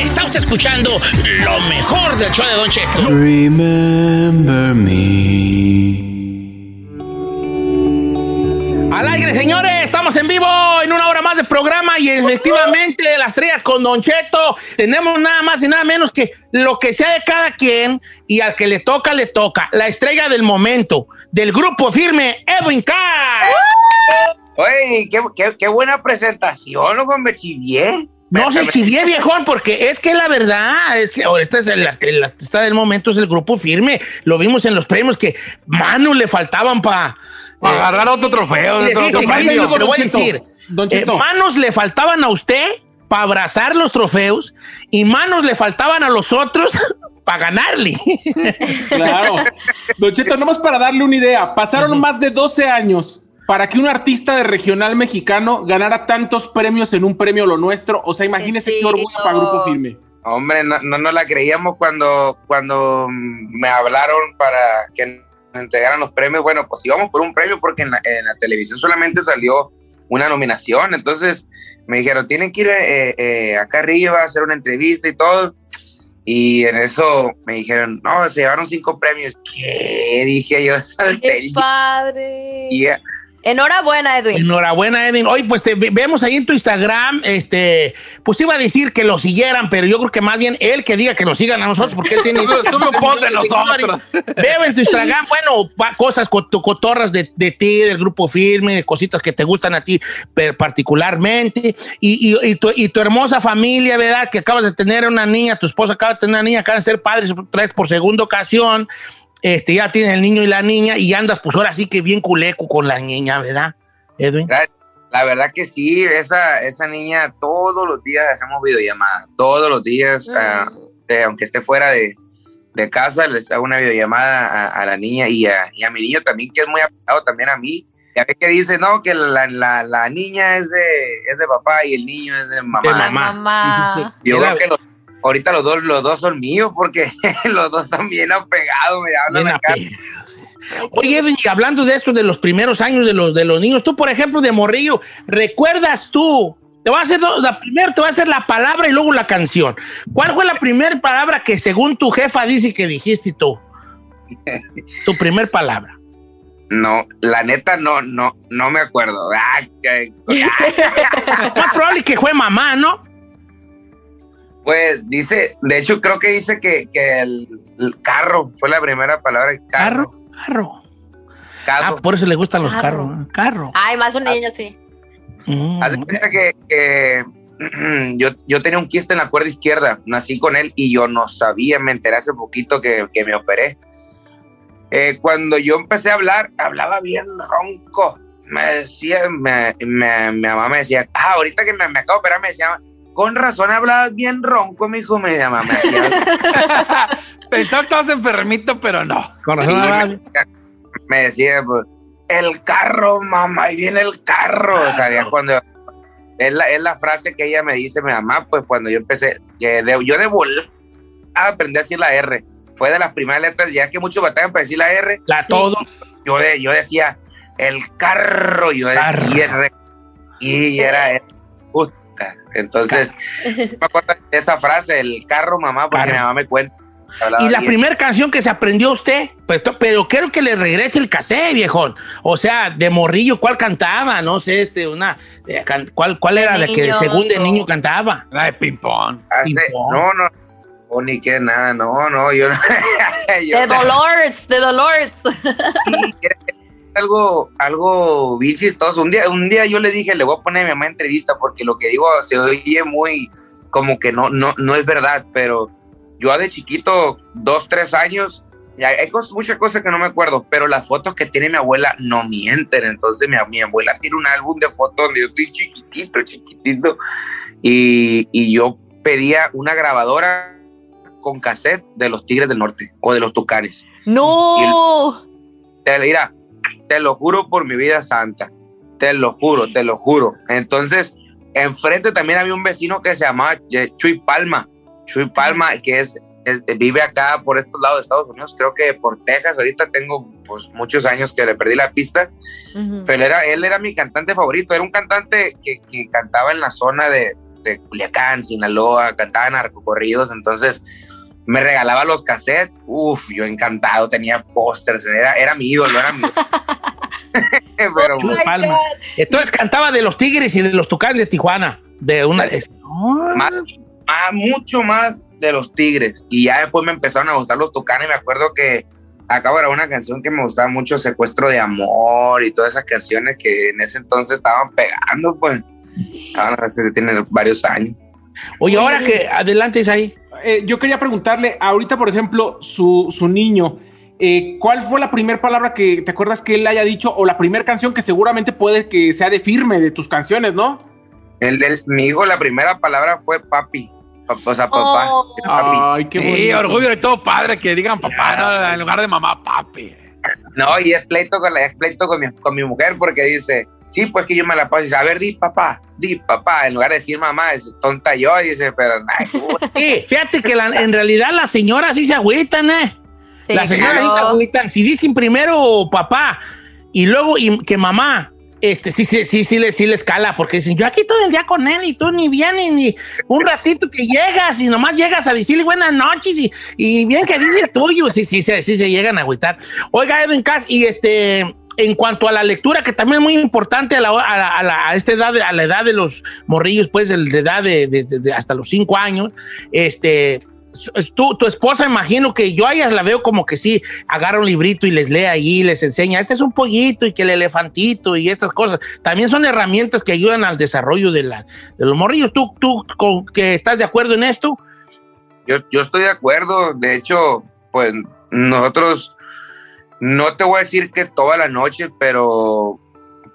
Está usted escuchando lo mejor del show de Don Cheto. Remember me. Al aire, señores, estamos en vivo en una hora más de programa y efectivamente las estrellas con Don Cheto tenemos nada más y nada menos que lo que sea de cada quien y al que le toca, le toca. La estrella del momento del grupo firme, Edwin Cass. Oye, qué, qué, qué buena presentación, loco, me chivié. No se chivié, viejón, porque es que la verdad, es que ahorita es el, el artista del momento es el grupo firme. Lo vimos en los premios que manos le faltaban para agarrar otro trofeo. otro- otro premio. Voy a decir. Don Eh, manos le faltaban a usted para abrazar los trofeos y manos le faltaban a los otros para ganarle. Claro. Don Cheto, nomás para darle una idea, pasaron más de 12 años para que un artista de regional mexicano ganara tantos premios en un premio lo nuestro. O sea, imagínese qué orgullo para Grupo Firme. Hombre, no, no nos la creíamos cuando, cuando me hablaron para que nos entregaran los premios. Bueno, pues íbamos por un premio porque en la, en la televisión solamente salió una nominación. Entonces me dijeron, tienen que ir eh, eh, acá arriba a hacer una entrevista y todo. Y en eso me dijeron, no, se llevaron cinco premios. ¿Qué? Dije yo, salté ¡Qué padre! Enhorabuena, Edwin. Enhorabuena, Edwin. Oye, pues te ve- vemos ahí en tu Instagram, este, pues iba a decir que lo siguieran, pero yo creo que más bien él que diga que nos sigan a nosotros, porque él tiene. Un post de nosotros. Veo en tu Instagram, bueno, pa- cosas cot- cotorras de, de ti, del grupo firme, de cositas que te gustan a ti per- particularmente, y, y- y tu, y tu hermosa familia, ¿verdad? Que acabas de tener una niña, tu esposa acaba de tener una niña, acaban de ser padres otra vez por segunda ocasión. Este, ya tienes el niño y la niña, y andas, pues ahora sí que bien culeco con la niña, ¿verdad, Edwin? La verdad que sí, esa, esa niña todos los días hacemos videollamada, todos los días, Mm. eh, aunque esté fuera de, de casa, les hago una videollamada a, a la niña y a, y a mi niño también, que es muy apegado también a mí. Ya ve que dice, no, que la, la, la niña es de, es de papá y el niño es de mamá. De mamá. Mamá. Yo creo que los- ahorita los dos, los dos son míos porque los dos están bien apegados, me hablan Bien acá. apegados. Oye, Edwin, hablando de esto, de los primeros años de los, de los niños, tú, por ejemplo, de Morrillo, ¿recuerdas tú? Te voy a hacer la primera te voy a hacer la palabra y luego la canción. ¿Cuál fue la primera palabra que según tu jefa dice que dijiste tú? Tu primer palabra. No, la neta no, no, no me acuerdo. Ah, Más probable que fue mamá, ¿no? Pues dice, de hecho creo que dice que, que el, el carro fue la primera palabra, carro. Carro. Carro. Ah, por eso le gustan los Carro. carros. ¿no? Carro. Ay, más un niño, sí. Mm. Haz de cuenta que, que, yo, yo tenía un quiste en la cuerda izquierda, nací con él y yo no sabía, me enteré hace poquito que, que me operé. Eh, cuando yo empecé a hablar, hablaba bien ronco. Me decía, me, me- mi mamá me decía, ah, ahorita que me, me acabo de operar, me decía, con razón hablabas bien ronco, mi hijo, me llamaba, Pensaba que estabas enfermito, pero no. Con Y razón, me, me decía, pues, el carro, mamá, ahí viene el carro. O sea, ya cuando. Es la, es la frase que ella me dice, mi mamá, pues cuando yo empecé, que de- yo de volar aprendí a decir la R. Fue de las primeras letras, ya que muchos batallan para decir la R. la todo. Yo, de, yo decía, el carro, yo Carro. decía R. Y era Entonces, me acuerdo de esa frase, el carro, mamá, porque Carro. mi mamá me cuenta. Y la primera canción que se aprendió usted, pues, pero quiero que le regrese el cassette, viejón. O sea, de morrillo, ¿cuál cantaba? No sé, este, una, eh, can- ¿cuál, cuál era la que según de niño cantaba? La de ping-pong. Ping-pong. no, no, no, ni que nada, no, no, yo, yo De Dolores, de Dolores. Sí, algo, algo bien chistoso. Un día, un día yo le dije, le voy a poner a mi mamá entrevista porque lo que digo se oye muy como que no, no, no es verdad, pero yo de chiquito, dos, tres años, hay cosas, muchas cosas que no me acuerdo, pero las fotos que tiene mi abuela no mienten. Entonces mi, mi abuela tiene un álbum de fotos donde yo estoy chiquitito, chiquitito, y, y yo pedía una grabadora con cassette de los Tigres del Norte o de los Tucanes. No. Te, mira, te lo juro por mi vida santa. Te lo juro, te lo juro. Entonces, enfrente también había un vecino que se llamaba eh, Chuy Palma. Chuy Palma, que es, es- vive acá por estos lados de Estados Unidos, creo que por Texas. Ahorita tengo pues muchos años que le perdí la pista, Ujú. pero era, él era mi cantante favorito. Era un cantante que, que cantaba en la zona de, de Culiacán, Sinaloa, cantaba narcocorridos. Entonces, me regalaba los cassettes. Uf, yo encantado, tenía pósters, era, era mi ídolo, era mi Pero Oh Palma. Entonces cantaba de los Tigres y de los Tucanes de Tijuana. De una. No. más, más- mucho más de los Tigres. Y ya después me empezaron a gustar los Tucanes. Me acuerdo que acabo de una canción que me gustaba mucho, Secuestro de Amor y todas esas canciones que en ese entonces estaban pegando, pues. Ahora hace- tiene varios años. Oye, ahora que adelante es ahí. Eh, yo quería preguntarle, ahorita, por ejemplo, su, su niño, eh, ¿cuál fue la primera palabra que te acuerdas que él haya dicho o la primera canción que seguramente puede que sea de firme de tus canciones, ¿no? El, el- mi hijo, la primera palabra fue papi. Pa- O sea, papá. Oh. Papi. Ay, qué Sí, bonito. orgullo de todo padre que digan papá ¿no? en lugar de mamá, papi. No, y es pleito con, la, es pleito con, mi, con mi mujer porque dice, sí, pues que yo me la paso. Y dice, a ver, di papá, di papá. En lugar de decir mamá, es tonta yo. Dice, pero ay, Sí, fíjate que la- en realidad las señoras sí se agüitan, ¿eh? Sí, las señoras claro. sí se agüitan. Si dicen primero papá y luego y que mamá, este, sí, sí, sí, sí, les, sí les cala, porque dicen, yo aquí todo el día con él y tú ni vienes, ni un ratito que llegas y nomás llegas a decirle buenas noches y, y bien que dice el tuyo. Sí, sí, sí, sí se llegan a agüitar. Oiga, Edwin Cass, y este, en cuanto a la lectura, que también es muy importante a, la, a, la- a la- a esta edad, a la edad de los morrillos, pues, de, de edad de, de- de- hasta los cinco años, este, tu, tu esposa, imagino que yo a ellas la veo como que sí, agarra un librito y les lee ahí, les enseña, este es un pollito y que el elefantito y estas cosas. También son herramientas que ayudan al desarrollo de, la, de los morrillos. ¿Tú, tú con, que estás de acuerdo en esto? yo, yo estoy de acuerdo. De hecho, pues nosotros, no te voy a decir que toda la noche, pero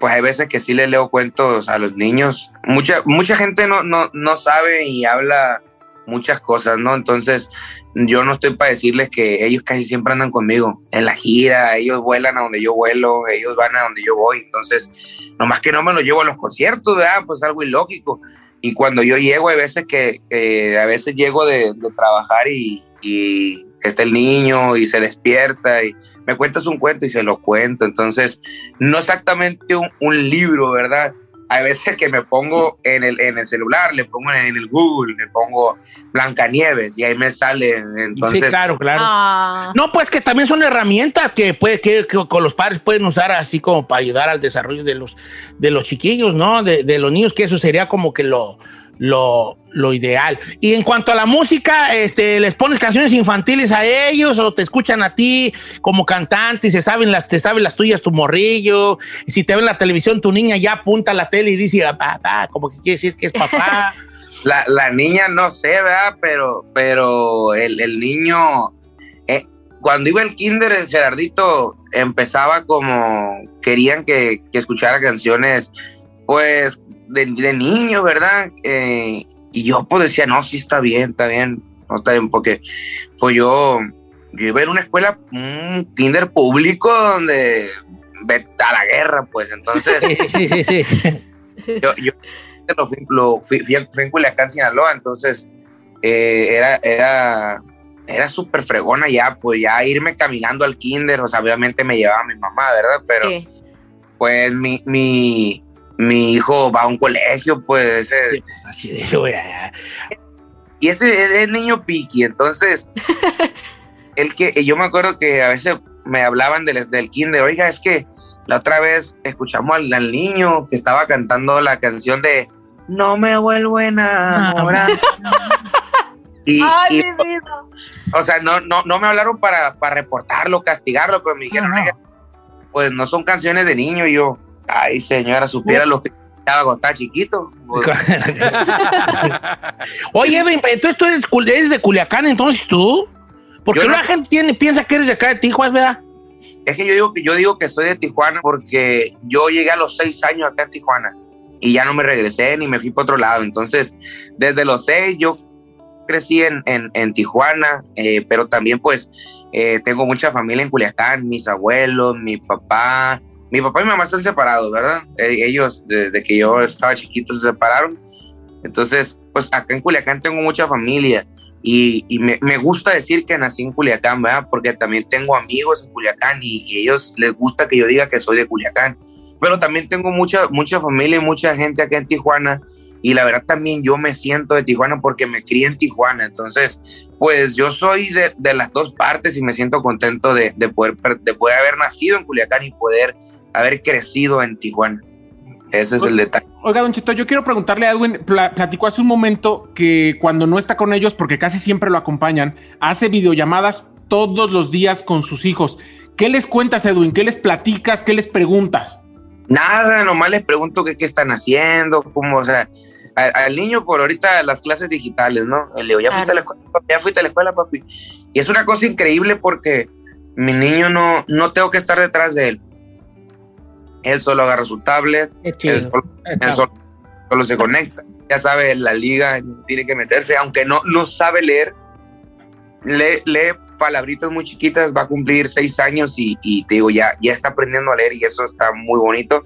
pues hay veces que sí le leo cuentos a los niños. Mucha, mucha gente no, no, no sabe y habla muchas cosas, ¿no? Entonces, yo no estoy para decirles que ellos casi siempre andan conmigo en la gira, ellos vuelan a donde yo vuelo, ellos van a donde yo voy, entonces, nomás que no me los llevo a los conciertos, ¿verdad? Pues algo ilógico. Y cuando yo llego, hay veces que, a veces llego de, de trabajar y, y está el niño y se despierta y me cuentas un cuento y se lo cuento. Entonces, no exactamente un libro, ¿verdad? Hay veces que me pongo en el, en el celular, le pongo en el Google, le pongo Blancanieves y ahí me sale. Entonces, sí, claro, claro. Ah. No, pues que también son herramientas que, puede, que, que con los padres pueden usar así como para ayudar al desarrollo de los, de los chiquillos, ¿no? De, de los niños, que eso sería como que lo, lo, lo ideal. Y en cuanto a la música, este, ¿les pones canciones infantiles a ellos o te escuchan a ti como cantante y se saben las, te saben las tuyas tu morrillo? Si te ven en la televisión, tu niña ya apunta a la tele y dice, "Ah, papá, como que quiere decir que es papá. la, la niña no sé, ¿verdad? Pero, pero el, el niño, eh, cuando iba al kinder, el Gerardito empezaba como, querían que, que escuchara canciones, pues, de, de niños, ¿verdad? Eh, y yo pues decía, no, sí está bien, está bien, no está bien, porque pues yo, yo iba en una escuela, un kinder público donde a la guerra, pues, entonces sí, sí, sí, sí. yo, yo lo fui, lo fui, fui en- fui en Culiacán, Sinaloa, entonces eh, era, era, era súper fregona ya, pues ya irme caminando al kinder, o sea, obviamente me llevaba mi mamá, ¿verdad? Pero Sí. pues mi, mi, mi hijo va a un colegio, pues ah, y ese es el niño piqui, entonces, el que, yo me acuerdo que a veces me hablaban del, del kinder, oiga, es que la otra vez escuchamos al, al niño que estaba cantando la canción de No me vuelvo a enamorar. y, Ay, y, mi vida. o sea, no, no, no me hablaron para, para reportarlo, castigarlo, pero me dijeron, No, no. "Oiga, pues no son canciones de niño. Y yo, ay, señora, supiera lo que estaba cuando estaba chiquito. Oye, Edwin, entonces tú eres, de Culiacán, entonces tú. Porque no- la gente tiene, piensa que eres de acá de Tijuana, ¿verdad? es que yo digo que yo digo que soy de Tijuana porque yo llegué a los seis años acá en Tijuana y ya no me regresé ni me fui para otro lado. Entonces, desde los seis yo crecí en, en, en Tijuana, eh, pero también pues eh, tengo mucha familia en Culiacán, mis abuelos, mi papá. Mi papá y mi mamá están separados, ¿verdad? Eh, ellos, desde que yo estaba chiquito, se separaron. Entonces, pues acá en Culiacán tengo mucha familia y, y me, me gusta decir que nací en Culiacán, ¿verdad? Porque también tengo amigos en Culiacán y, y ellos les gusta que yo diga que soy de Culiacán. Pero también tengo mucha, mucha familia y mucha gente acá en Tijuana y la verdad también yo me siento de Tijuana porque me crié en Tijuana. Entonces, pues yo soy de, de las dos partes y me siento contento de, de poder, de poder haber nacido en Culiacán y poder haber crecido en Tijuana. Ese es el detalle. Oiga, Don Cheto, yo quiero preguntarle a Edwin, pla- platicó hace un momento que cuando no está con ellos, porque casi siempre lo acompañan, hace videollamadas todos los días con sus hijos. ¿Qué les cuentas, Edwin? ¿Qué les platicas? ¿Qué les preguntas? Nada, nomás les pregunto qué, qué están haciendo, cómo, o sea, al niño por ahorita las clases digitales, ¿no? Le digo, ya fuiste a la escuela, papi? ya fuiste a la escuela, papi. Y es una cosa increíble porque mi niño no, no tengo que estar detrás de él. Él solo agarra su tablet, solo, él solo, solo se conecta. Ya sabe la liga, tiene que meterse, aunque no, no sabe leer, lee, lee palabritas muy chiquitas, va a cumplir seis años y, y te digo, ya, ya está aprendiendo a leer y eso está muy bonito.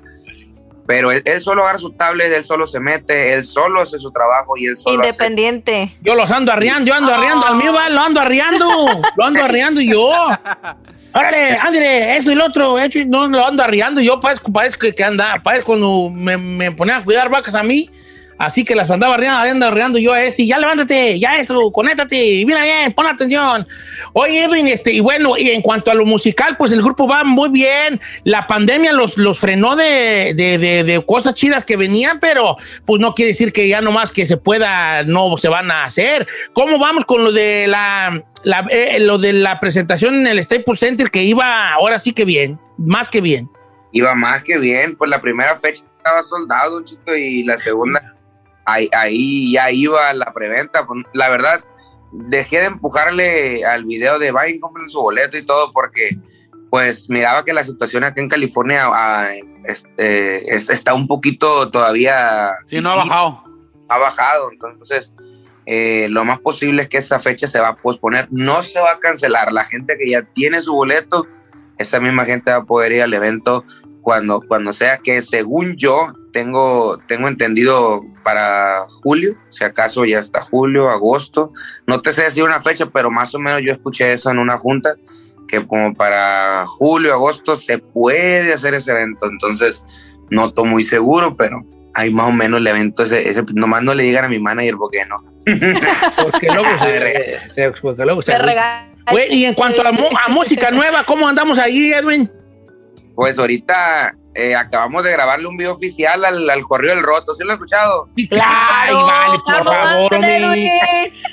Pero él, él solo agarra su tablet, él solo se mete, él solo hace su trabajo y él solo hace- Independiente. Yo los ando arriando, yo ando Oh. arriando, al mío va, lo ando arriando, lo ando arriando yo. Órale, ándale, esto y lo otro, hecho, y no lo ando arriando, yo parezco, parezco que, que anda, parezco cuando me, me ponían a cuidar vacas a mí, así que las andaba arriando, ando arriando yo a este, y ya levántate, ya esto, conéctate, y mira bien, pon atención. Oye, Edwin, este, y bueno, y en cuanto a lo musical, pues el grupo va muy bien, la pandemia los, los frenó de, de, de- cosas chidas que venían, pero pues no quiere decir que ya nomás que se pueda, no se van a hacer. ¿Cómo vamos con lo de la, la- eh, lo de la presentación en el Staples Center que iba ahora sí que bien, más que bien? iba más que bien. Pues la primera fecha estaba soldado, chito, y la segunda, ahí, ahí ya iba la preventa. Pues, La verdad, dejé de empujarle al video de vayan, compren su boleto y todo, porque pues miraba que la situación acá en California ah, este, es- está un poquito todavía... Sí, no ha bajado. ha bajado, entonces eh, lo más posible es que esa fecha se va a posponer, no se va a cancelar, la gente que ya tiene su boleto, esa misma gente va a poder ir al evento cuando, cuando sea que según yo tengo, tengo entendido para julio, si acaso ya está julio, agosto, no te sé decir una fecha, pero más o menos yo escuché eso en una junta, que como para julio, agosto se puede hacer ese evento, entonces no estoy muy seguro, pero hay más o menos el evento ese, ese- nomás no le digan a mi manager porque no. Porque luego se, se- porque luego se-. Güey, y en cuanto a, a música nueva, ¿cómo andamos ahí, Edwin? Pues ahorita eh, acabamos de grabarle un video oficial al, al Correo del Roto, ¿sí lo has escuchado? Ay, vale, por favor, hombre. Edwin.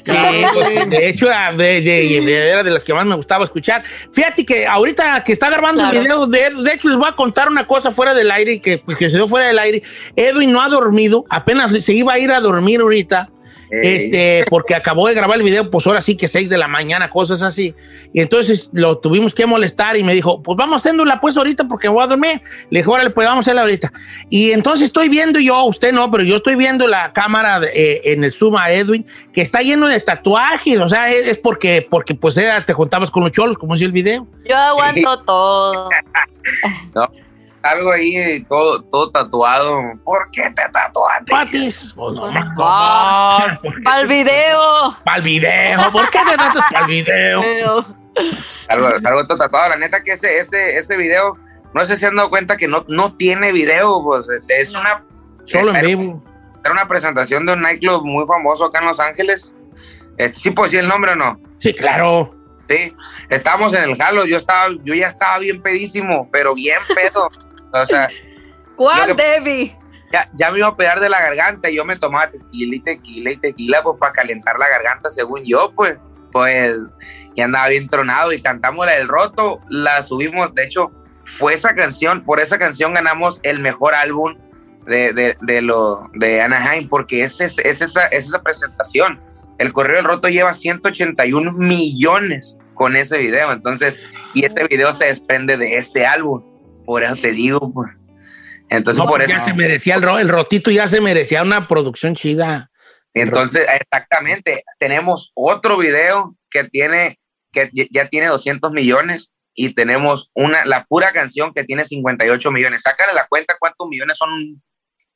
Sí, pues, de hecho, era de, de- de- era de las que más me gustaba escuchar. Fíjate que ahorita que está grabando Claro. el video, de, de hecho, les voy a contar una cosa fuera del aire que, pues, que se dio fuera del aire. Edwin no ha dormido, apenas se iba a ir a dormir ahorita. Eh, Este, porque acabó de grabar el video, pues ahora sí que 6 de la mañana, cosas así. Y entonces lo tuvimos que molestar y me dijo, pues vamos haciéndola pues ahorita porque voy a dormir. Le dije, órale, pues vamos a hacerla ahorita. Y entonces estoy viendo yo, usted no, pero yo estoy viendo la cámara de- eh, en el Zoom a Edwin, que está lleno de tatuajes. O sea, es, es porque, porque pues era, te juntabas con los cholos, como decía el video. Yo aguanto todo. Algo ahí todo, todo tatuado. ¿Por qué te tatuaste? Patis. Pues no, no, Ah, Para el video. Para el video. ¿Por qué te tatuas para el video? Algo, algo todo tatuado. La neta que ese, ese, ese video, no sé si se han dado cuenta que no, no tiene video, pues es, es una... Solo en era- vivo. Era una presentación de un nightclub muy famoso acá en Los Ángeles Este, ¿Sí puedo decir el nombre o no? Sí, claro. Sí, estábamos en el jalo, yo estaba, yo ya estaba bien pedísimo, pero bien pedo. o sea, ¿Cuál, que- Debbie? ya, ya me iba a pegar de la garganta y yo me tomaba tequila y tequila y tequila, pues para calentar la garganta, según yo, pues, pues, y andaba bien tronado y cantamos la del roto, la subimos, de hecho, fue esa canción, por esa canción ganamos el mejor álbum de, de, de lo, de Anaheim, porque es, es, es esa, es esa presentación. El Correo del Roto lleva 181 millones con ese video, entonces, y este video se desprende de ese álbum, por eso te digo, pues. Entonces, No, por eso. ya se merecía el, ro- el rotito, ya se merecía una producción chida. Entonces, exactamente, tenemos otro video que tiene, que ya- ya tiene 200 millones y tenemos una, la pura canción que tiene 58 millones. Sácale la cuenta cuántos millones son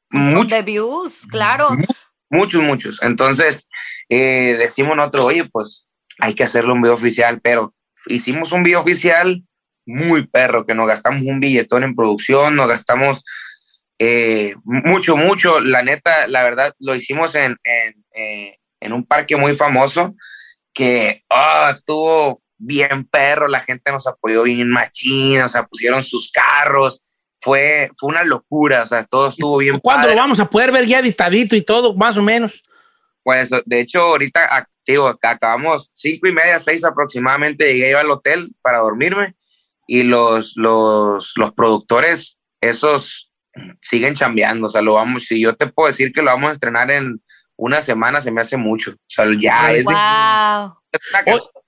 muchos, De views, claro. muchos, muchos. Entonces, eh, decimos nosotros, oye, pues hay que hacerle un video oficial, pero hicimos un video oficial muy perro, que nos gastamos un billetón en producción, nos gastamos eh, mucho, mucho. La neta, la verdad, lo hicimos en, en, eh, en un parque muy famoso que ah, estuvo bien perro, la gente nos apoyó bien machín, o sea, pusieron sus carros, fue, fue una locura, o sea, todo estuvo bien ¿Cuándo padre. lo vamos a poder ver ya editadito y todo, más o menos? Pues de hecho, ahorita ac- digo, ac- acabamos cinco y media, seis aproximadamente, llegué yo al hotel para dormirme y los, los, los productores, esos siguen chambeando, o sea, lo vamos, si yo te puedo decir que lo vamos a estrenar en una semana, se me hace mucho, o sea, ya es, de- Wow. es una.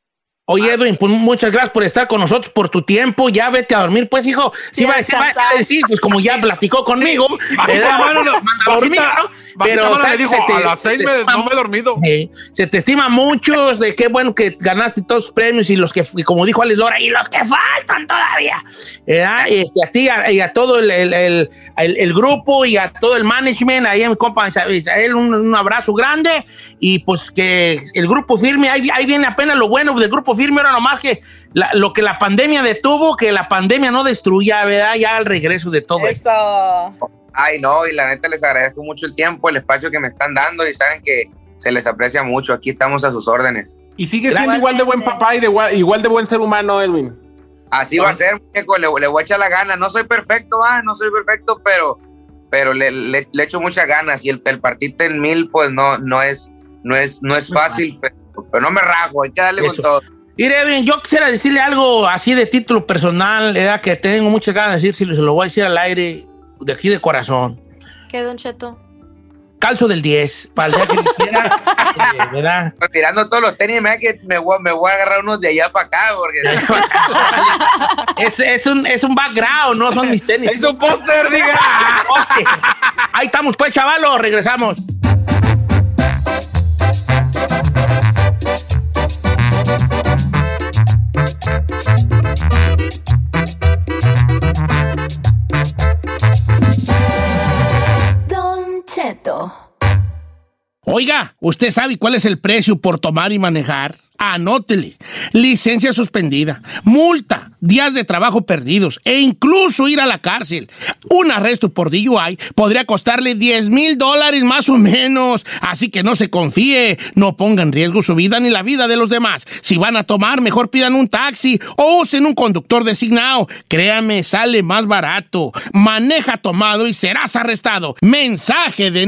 Oye, Edwin, pues muchas gracias por estar con nosotros, por tu tiempo. Ya vete a dormir, pues, hijo. Si Sí, va a a decir, pues como ya platicó conmigo, Bajita ¿verdad? mano, no, manda a dormir, ¿no? Pero Se te- a las se seis te me- estima no me he dormido. Eh, se te estima mucho, de qué bueno que ganaste todos los premios y los que, y como dijo Alex Lora, y los que faltan todavía. ¿verdad? Este, a ti a- y a todo el, el- el- grupo y a todo el management, ahí a mi compa Isa- Isael, un, un abrazo grande y pues que el grupo firme, ahí, ahí viene apenas lo bueno del grupo firme, ahora nomás que la- lo que la pandemia detuvo, que la pandemia no destruya, ¿verdad? Ya al regreso de todo esto. Eso. Ay, no, y la neta les agradezco mucho el tiempo, el espacio que me están dando y saben que se les aprecia mucho, aquí estamos a sus órdenes. Y sigue siendo igual de buen papá y de, gua- igual de buen ser humano, Edwin. Así va a ser, muñeco, le, le voy a echar la gana. No soy perfecto, ah, no soy perfecto, pero, pero le, le, le echo muchas ganas. Y el, el partirte en mil, pues no, no es, no es, no es fácil, pero, pero no me rajo, hay que darle Eso. con todo. Mire, Edwin, yo quisiera decirle algo así de título personal, ¿verdad? que tengo muchas ganas de decir, si se lo voy a decir al aire, de aquí de corazón. ¿Qué, Don Cheto? Calzo del 10, para el día que le quiera, eh, ¿verdad? Pues mirando todos los tenis, me que me voy, me voy a agarrar unos de allá para acá, porque Es, es, un, es un background, no son mis tenis. Es un póster, diga. Ahí estamos, pues, chavalos, regresamos. Oiga, ¿usted sabe cuál es el precio por tomar y manejar? Anótele. Licencia suspendida, multa, días de trabajo perdidos e incluso ir a la cárcel. Un arresto por DUI podría costarle 10 mil dólares más o menos. Así que no se confíe, no ponga en riesgo su vida ni la vida de los demás. Si van a tomar, mejor pidan un taxi o usen un conductor designado. Créame, sale más barato. Maneja tomado y serás arrestado. Mensaje de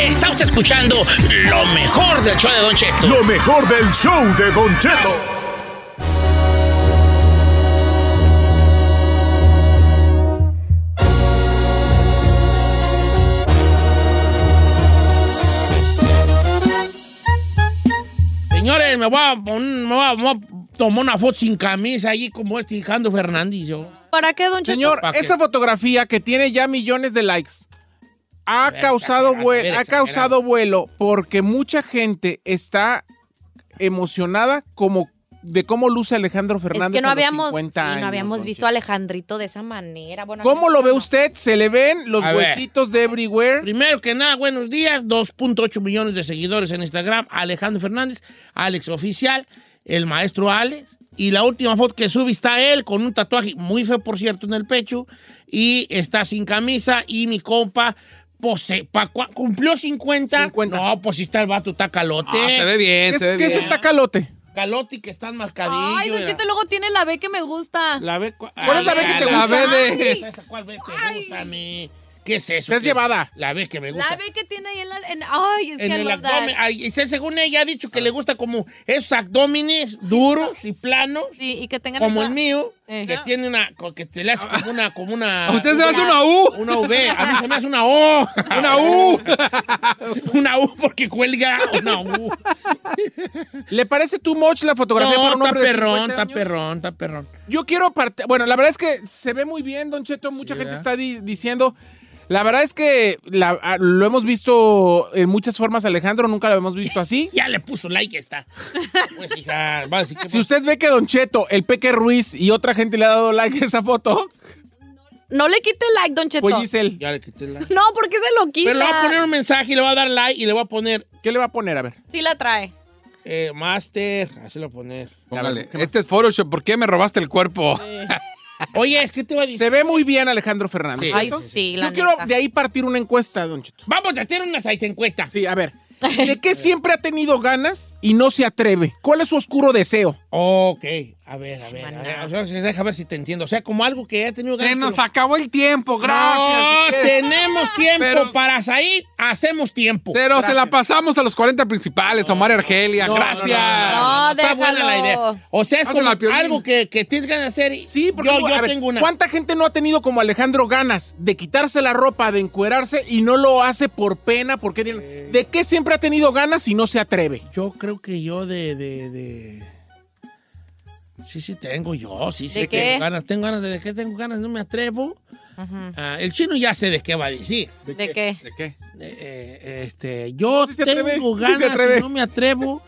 Está usted escuchando lo mejor del show de Don Cheto. Lo mejor del show de Don Cheto. Señores, me voy a, me voy a- me voy a tomar una foto sin camisa allí como este Alejandro Fernández. Yo. ¿Para qué, don Cheto? Señor, esa fotografía que tiene ya millones de likes ha causado, exagerado, vue- ver, ha causado vuelo porque mucha gente está emocionada como de cómo luce Alejandro Es Fernández que no a los habíamos, 50 sí, años, no habíamos visto a Alejandrito de esa manera. Bueno, ¿Cómo no, lo ve usted? ¿Se le ven los A ver. huesitos de Everywhere? Primero que nada, buenos días. 2.8 millones de seguidores en Instagram. Alejandro Fernández, Alex Oficial, el maestro Alex. Y la última foto que subí está él con un tatuaje muy feo, por cierto, en el pecho. Y está sin camisa. Y mi compa, pues, se- pa- cua- cumplió 50. 50. No, pues si está el vato, está calote. Ah, se ve bien, ¿Qué, se ve es- es esta calote? Calote y que están marcadillos. Ay, don. Cheto, luego tiene la B que me gusta. La B, ¿Cuál es la B que te La gusta? B de... ¿Esa ¿Cuál B te gusta a mí? ¿Qué es eso? ¿Te has ¿Qué? llevada? La B que me gusta. La B que tiene ahí en la... en- ay, es en que el abdomen. Ay, según ella ha dicho que le gusta como esos abdómenes duros y planos, Sí, y que tengan como el mío, Eh. que tiene una, que te le hace como una, como una. ¿A usted se hace una U? Una V. A mí se me hace una O. Una U. una U porque cuelga una U. ¿Le parece too much la fotografía para No, un está hombre de perrón, 50 está perrón, está perrón. Yo quiero parte. Bueno, la verdad es que se ve muy bien, Don Cheto. Mucha gente ¿verdad? está di- diciendo. La verdad es que la- a- lo hemos visto en muchas formas, Alejandro. Nunca lo hemos visto así. Ya le puso like esta. Pues hija, va a decir que Si usted ve que Don Cheto, el Peque Ruiz y otra gente le ha dado like a esa foto, No le quite like, don Cheto. pues Giselle, Ya le quité el like. No, porque se lo quita. Pero le voy a poner un mensaje y le voy a dar like y le voy a poner ¿qué le va a poner? A ver. Sí la trae. eh, Master. Así lo voy a poner. Póngale. Este es Photoshop. ¿Por qué me robaste el cuerpo? Oye, es que te voy a decir. Se ve muy bien Alejandro Fernández. Sí. Ay, sí, la Yo quiero de ahí partir una encuesta, Don Cheto. Vamos a hacer unas seis encuestas. Sí, a ver. ¿De qué siempre ha tenido ganas y no se atreve? ¿Cuál es su oscuro deseo? Ok, a ver, a ver. A ver, o sea, deja ver si te entiendo. O sea, como algo que ya he tenido ganas. Se nos pero- acabó el tiempo, gracias. No, tenemos tiempo Pero- para salir, hacemos tiempo. Pero se la pasamos a los 40 principales, Omar y Argelia. No, gracias. no, no. Está buena la idea. O sea, es Hazlo como algo que, que tienes ganas de hacer. y- Sí, porque yo, digo, yo a ver, tengo una. ¿cuánta gente no ha tenido como Alejandro ganas de quitarse la ropa, de encuerarse y no lo hace por pena? Porque ¿De qué siempre ha tenido ganas y no se atreve? Yo creo que yo de, de, de- Sí, sí, tengo yo. Sí, sí, ¿De que qué? tengo ganas. Tengo ganas. ¿De qué tengo ganas? No me atrevo. Ah, el chino ya sé de qué va a decir. ¿De qué? ¿De qué? Eh, eh, este, yo Sí tengo sí ganas y no me atrevo.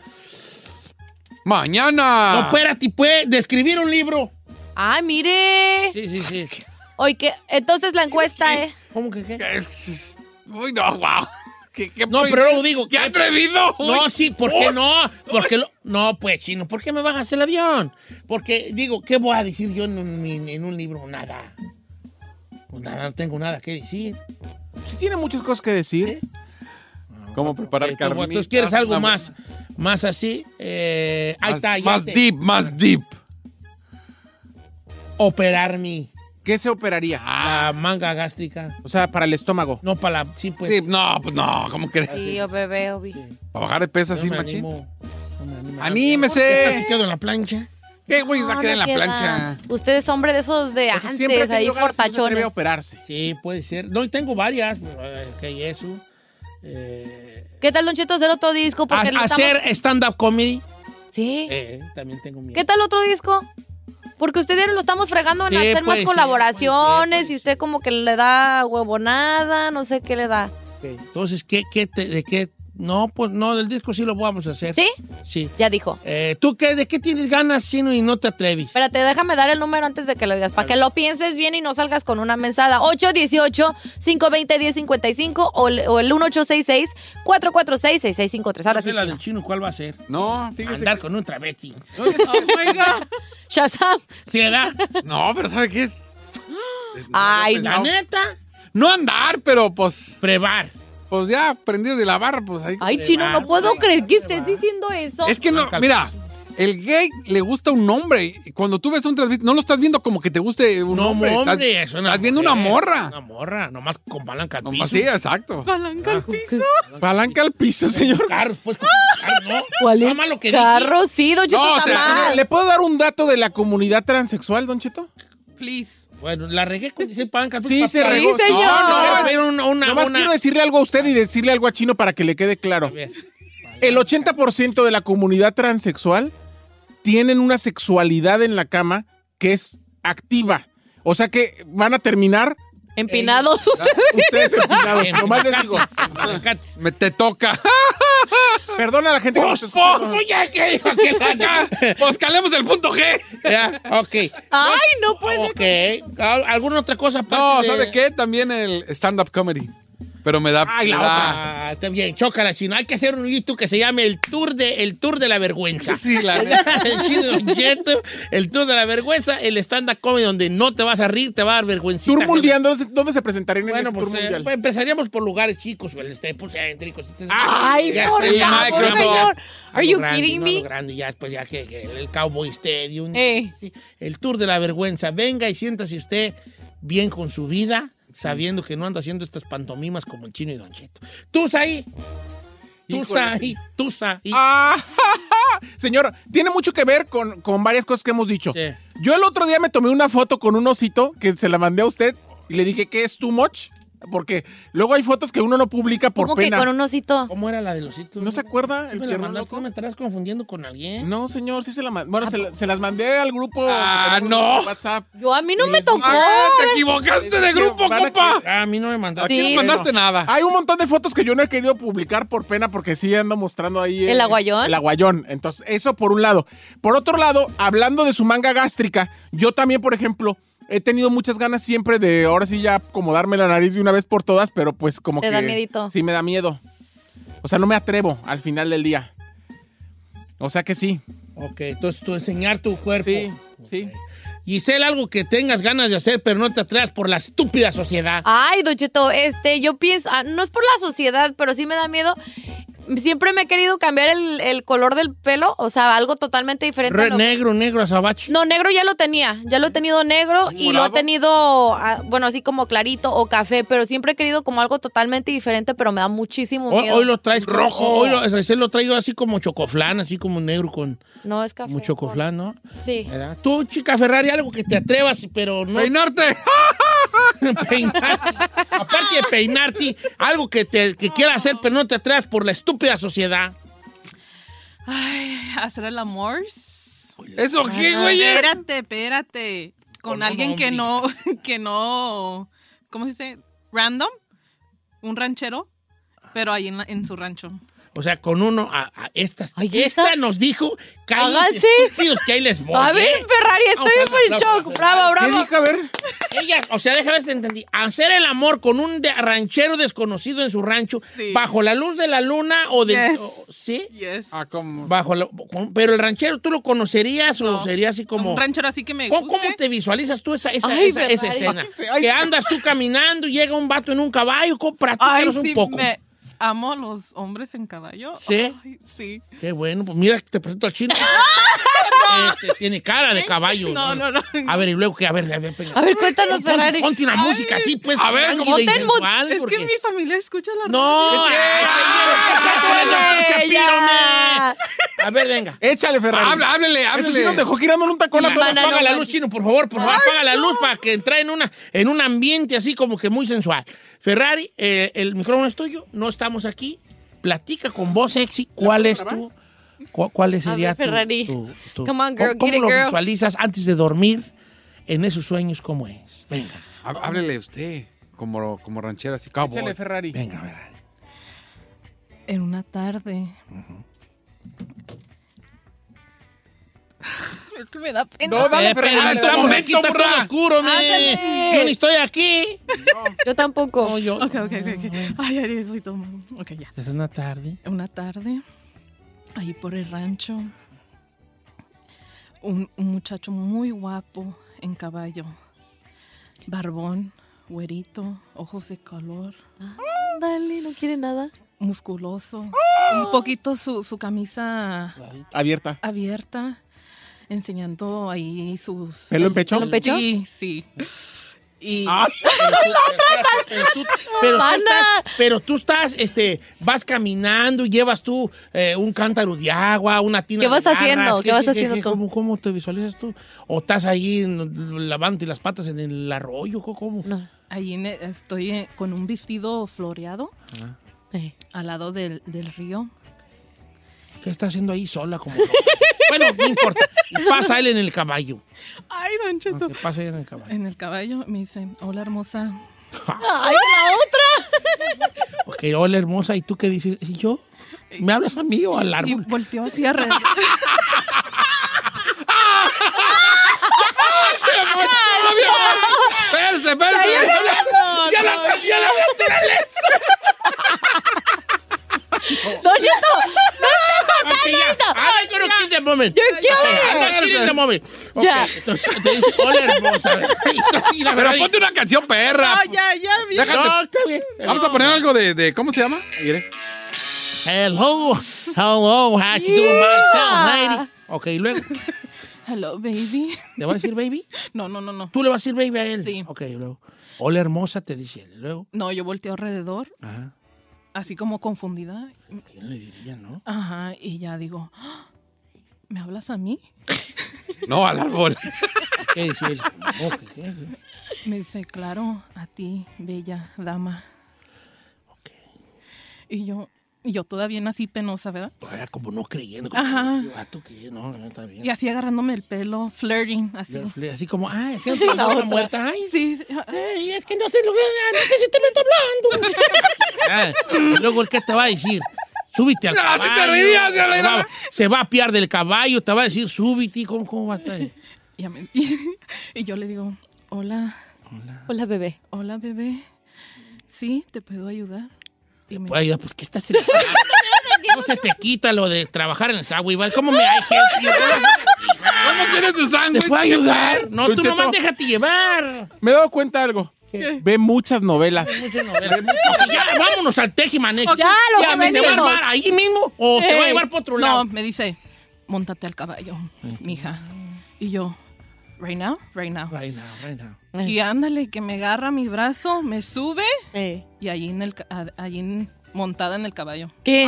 Mañana. No, espérate, pues, de escribir un libro. Ay, mire. Sí, sí, sí. Oye, que entonces la encuesta, ¿eh? ¿Cómo que qué? Es- Uy, no, wow. ¿Qué, qué No, pero luego digo, ¡Qué ¿qué- atrevido! No, sí, ¿por qué no? Porque lo- no, pues, chino, ¿por qué me bajas el avión? Porque, digo, ¿qué voy a decir yo en un, en un libro? Nada. Pues nada, no tengo nada que decir. Sí tiene muchas cosas que decir. ¿Cómo preparar Eh, carnitas? Entonces, ¿quieres algo más, más así? Eh, ahí Más, está, ya más deep, más deep. Operar mi ¿Qué se operaría? la manga gástrica. O sea, para el estómago. No para la... Sí, pues. Sí, no, pues no, ¿cómo crees? Sí, o bebé, o vi. ¿Para bajar de peso así, animo, machín? no. ¡Anímese! ¿Qué tal si quedo en la plancha? ¿Qué, güey? Va a No, quedar en la queda. plancha. Usted es hombre de esos de O sea, antes, siempre ahí fortachones. a operarse. Sí, puede ser. No, y tengo varias. eh, que eso. Eh, ¿Qué tal, Don Cheto, hacer otro disco? Porque estamos- hacer stand-up comedy. Sí. Eh, también tengo miedo. ¿Qué tal otro disco? Porque usted diario lo estamos fregando en Sí, hacer más puede ser, colaboraciones y usted como que le da huevonada, no sé qué le da. Entonces, ¿qué, qué te- ¿de qué? No, pues no, del disco sí lo vamos a hacer. ¿Sí? Sí. Ya dijo. Eh, ¿Tú qué, de qué tienes ganas, Chino, y no te atreves? Espérate, déjame dar el número antes de que lo digas, para que lo pienses bien y no salgas con una mensada. 818-520-1055 o, el- o el 1866-446-6653. Ahora No sí, sé la Chino. del chino, ¿cuál va a ser? No, fíjese. Andar con un travesti. Shazam. ¿Sí, verdad? No, pero ¿sabe qué? Ay, La no. neta, No andar, pero pues, prevar. Pues ya prendido de la barra, pues ahí. Ay, Chino, no puedo creer que estés diciendo eso. Es que no, mira, el gay le gusta un hombre. Cuando tú ves un transvesti, no lo estás viendo como que te guste un No, hombre. hombre, estás, es una estás viendo una morra. Una morra, nomás con palanca al Nomás piso. sí, exacto. Palanca al piso. Palanca al piso, señor. Carros, pues, con carros, ¿no? ¿Cuál es? lo que dije. Carro, sí, Don Cheto, No, está o sea, mal. ¿Le puedo dar un dato de la comunidad transexual, Don Cheto? Please. Bueno, la regué con al piso. Sí, papá. se regó. Sí, señor. No, no, pero una, una, Nomás una- quiero decirle algo a usted y decirle algo a Chino para que le quede claro. A ver. El 80% de la comunidad transexual tienen una sexualidad en la cama que es activa. O sea que van a terminar Empinados ustedes. ustedes empinados. Nomás les digo. Me te toca. Perdona a la gente que nos Pues, pues, ya que dijo que pues calemos el punto G. Ya, ok. Ay, no puede. Ok. ¿Al- ¿Alguna otra cosa? No, aparte de- ¿sabe qué? También el stand-up comedy. Pero me da. Ay, la da- Ah, está bien, chócala, chino. Hay que hacer un YouTube que se llame el Tour de, el tour de la Vergüenza. Sí, la el el Tour de la Vergüenza, el stand-up comedy donde no te vas a rir, te va a dar vergüencita. Tour mundial, ¿dónde, se- dónde se presentarían en ese pues, tour eh, mundial? pues, empezaríamos por lugares chicos, el Staples cositas. Ay, Ya, por favor, señor. Are you grande, kidding no, me? grande, ya después ya que, que el Cowboy Stadium. Eh. Sí, el Tour de la Vergüenza. Venga y siéntase usted bien con su vida, sabiendo que no anda haciendo estas pantomimas como el chino y Don Cheto. Tú ahí. Híjole, ahí. Tú ahí. Ah, Señor, tiene mucho que ver con, con varias cosas que hemos dicho. Sí. Yo el otro día me tomé una foto con un osito que se la mandé a usted y le dije que es too much. Porque luego hay fotos que uno no publica por ¿Cómo que pena. con un osito? ¿Cómo era la de los hitos? ¿No se acuerda? ¿Sí el me la mandaste? loco? ¿No me estarás confundiendo con alguien? No, señor, sí se la mandé. Bueno, se, la- se las mandé al grupo. Ah, al grupo no. de WhatsApp. Yo a mí no me tocó. Ah, te equivocaste de grupo, compa. Ah, a mí no me mandaste. Aquí Sí. no mandaste nada. Hay un montón de fotos que yo no he querido publicar por pena porque sí ando mostrando ahí. ¿El eh, aguayón? El aguayón. Entonces, eso por un lado. Por otro lado, hablando de su manga gástrica, yo también, por ejemplo, he tenido muchas ganas siempre de ahora sí ya acomodarme la nariz de una vez por todas, pero pues como ¿Te que. da miedito? Sí, me da miedo. O sea, no me atrevo al final del día. O sea que sí. Ok, entonces tú enseñar tu cuerpo. Sí, sí. Giselle, algo que tengas ganas de hacer, pero no te atrevas por la estúpida sociedad. Ay, Don Cheto, este, yo pienso, ah, no es por la sociedad, pero sí me da miedo. Siempre me he querido cambiar el, el color del pelo, o sea, algo totalmente diferente. a Re- lo- negro, negro, azabache. No, negro ya lo tenía, ya lo he tenido negro y lo he tenido, ah, bueno, así como clarito o café, pero siempre he querido como algo totalmente diferente, pero me da muchísimo Hoy, miedo. hoy lo traes Rojo. Hoy lo, lo traigo así como chocoflán, así como negro con No, es café. mucho chocoflán, ¿no? Sí. ¿Verdad? Tú, chica Ferrari, algo que te atrevas, pero no Peinarte. peinarte. Aparte de peinarte, algo que, te, que quieras hacer, pero no te atrevas por la estúpida sociedad. Ay, hacer el amor. ¿Eso qué, güey? es? Espérate, espérate. Con, Con alguien que no, que no, ¿cómo se dice? Random. Un ranchero, pero ahí en, la- en su rancho. O sea, con uno, a, a estas. Ay, esta esta- nos dijo, cállense, que ahí les voy. A ver, ¿eh? Ferrari, estoy en a shock. Bravo, ¿Qué bravo. A ver. Ella, o sea, déjame ver si te entendí. Hacer el amor con un de- ranchero desconocido en su rancho, Sí. bajo la luz de la luna o de. Yes. o- ¿Sí? Yes. Ah, ¿cómo? Bajo la- con- pero el ranchero, ¿tú lo conocerías o sería así como. Un ranchero así que me ¿Cómo, guste. cómo te visualizas tú esa, esa, Ay, esa- esa Ferrari. escena? Que andas tú caminando y llega un vato en un caballo, Ay, platícanos un sí, poco. me amo los hombres en caballo. ¿Sí? Ay, sí. Qué bueno, pues mira, te presento al chino. Este, tiene cara de caballo. No, no, no. A ver, y luego que, a ver, a ver, venga. A ver, cuéntanos, Ponte- Ferrari. Ponte una música así, pues. A ver, tranquila ¿cómo y ten mood? sensual, Es porque- que mi familia escucha la No, radio. ay, ella. me. A ver, venga. Échale, Ferrari. Habla, háblele, Ese sí háblele. nos dejó girándole un tacón a Apaga, todos. apaga la no, luz, chino, por favor, por favor, apaga la luz para que entre en, una, en un ambiente así como que muy sensual. Ferrari, eh, el micrófono es tuyo, no estamos aquí. Platica con voz sexy. ¿Cuál es tu, cuál sería ver, tu, Ferrari. tu- tu- Come on, girl, ¿Cómo it, lo girl. visualizas antes de dormir en esos sueños? ¿Cómo es? Venga, Há- Háblele usted, como, como ranchero, así, cowboy. Échale, Ferrari. venga, Ferrari. En una tarde. es que me da pena. No, dale, Eh, Ferrari. estamos aquí, está todo oscuro, me. Yo ni estoy aquí. Yo tampoco. No, yo. Ok, ok, ok. ok. Ay, ay, estoy todo. Ok, ya. Es una tarde. Una tarde, ahí por el rancho, un, un muchacho muy guapo en caballo, barbón, güerito, ojos de color, Dale, no quiere nada. musculoso, un poquito su, su camisa Abierta. abierta, enseñando ahí sus... ¿Pelo en pecho? ¿Pelo en pecho? Sí, sí. Y Pero tú, pero, tú estás, pero tú estás, este, vas caminando y llevas tú eh, un cántaro de agua, una tina ¿Qué vas de garras. haciendo? ¿Qué vas haciendo tú? ¿cómo, cómo te visualizas tú? ¿O estás ahí lavándote las patas en el arroyo? ¿Cómo? No. ahí en- estoy eh, con un vestido floreado Eh. al lado del, del río. ¿Qué está haciendo ahí sola? Como bueno, no importa. Y pasa él en el caballo. Ay, Don Cheto. ¿Qué pasa él en el caballo? En el caballo me dice, hola hermosa. ¡Ay, la otra! Ok, hola hermosa. ¿Y tú qué dices? ¿Y yo? ¿Me hablas a mí o al Y árbol? volteó así alrededor. ¡Ya la ya la naturaleza! ¡Don Cheto! ¡No está matando esto! I'm gonna kill the moment. You're killing Ok, I'm gonna kill the moment. Ok, Ya. entonces te dice, hola hermosa. La Pero ponte una canción perra. No, ya, ya. Déjate. No, está bien. Vamos a poner algo de, de ¿cómo se llama? Mire. Hello, hello, how you doing myself, lady? Ok, luego, Hello, baby. ¿le vas a decir baby? No, no, no, no. ¿Tú le vas a decir baby a él? Sí. Ok, luego, hola hermosa, te dice él. Luego, No, yo volteo alrededor, ajá, así como confundida. ¿quién le diría, no? Ajá, y ya digo, "Ah, ¿me hablas a mí? No, al árbol. ¿Qué dice él? Ok, ¿qué? Me dice, claro, a ti, bella dama. Ok. Y yo, y yo todavía así penosa, ¿verdad? Era como no creyendo. Como, Ajá. "Este vato que no, no está bien. Y así agarrándome el pelo, flirting, así. Así como, ay, siento la La otra muerta. Ay, Sí, sí. Ey, es que no sé lo que, no sé si te me está hablando. Ah, y luego el que te va a decir, súbite al No, caballo. si te se, va, daba. se va a piar del caballo, te va a decir, súbite, ¿cómo, cómo va a estar? Y, ya me- y yo le digo, hola, Hola, bebé. hola, bebé. Sí, ¿te puedo ayudar? Y me- Pues, pues, ¿qué estás haciendo? No se te quita lo de trabajar en el Subway, ¿cómo me hay you? ¿Cómo quieres su ¿Te sándwich? puedo ayudar? No, tú Cheto. nomás déjate llevar. Me he dado cuenta de algo. Ve muchas novelas. Muchas novelas. Ok, ya, vámonos al tejimanejo. Ya, lo Ya, que me ¿Te va a venimos. armar ahí mismo o te va a llevar para otro No, lado? me dice, montate al caballo, mija. Y yo, right now, right now. Right now, right now. Y ándale, que me agarra mi brazo, me sube Eh. y allí en el, allí en- montada en el caballo. ¿Qué?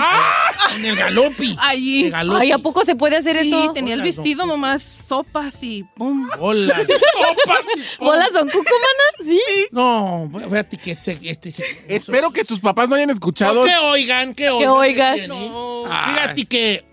En el galopi. Allí. El galopi. Ay, ¿a poco se puede hacer Sí, eso? tenía el vestido nomás sopas y pum. Hola. ¿Bolas son cuco, mana? Sí. No, fíjate que este... este, este- Espero que tus papás no hayan escuchado. que oigan, que oigan. oigan. Jenny. No. Fíjate que...